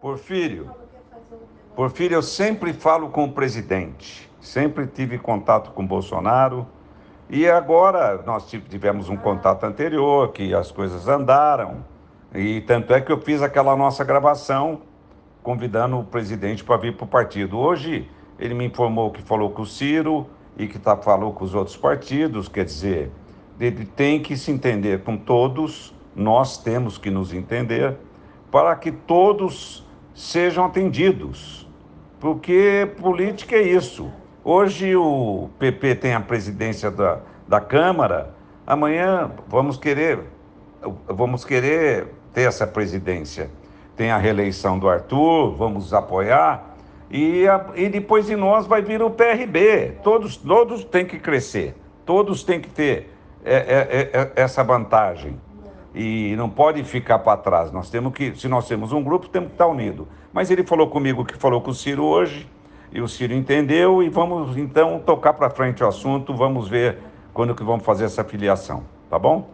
Porfírio, Porfírio, eu sempre falo com o presidente, sempre tive contato com Bolsonaro. E agora nós tivemos um contato anterior que as coisas andaram. E tanto é que eu fiz aquela nossa gravação convidando o presidente para vir para o partido. Hoje ele me informou que falou com o Ciro e que tá, falou com os outros partidos, quer dizer, ele tem que se entender com todos, nós temos que nos entender para que todos sejam atendidos. Porque política é isso. Hoje o PP tem a presidência da, da Câmara, amanhã vamos querer, vamos querer ter essa presidência. Tem a reeleição do Arthur, vamos apoiar. E, a, e depois de nós vai vir o PRB. Todos, todos têm que crescer, todos têm que ter é, é, é, essa vantagem e não pode ficar para trás. Nós temos que, se nós temos um grupo, temos que estar unido. Mas ele falou comigo que falou com o Ciro hoje, e o Ciro entendeu, e vamos então tocar para frente o assunto, vamos ver quando que vamos fazer essa filiação, tá bom?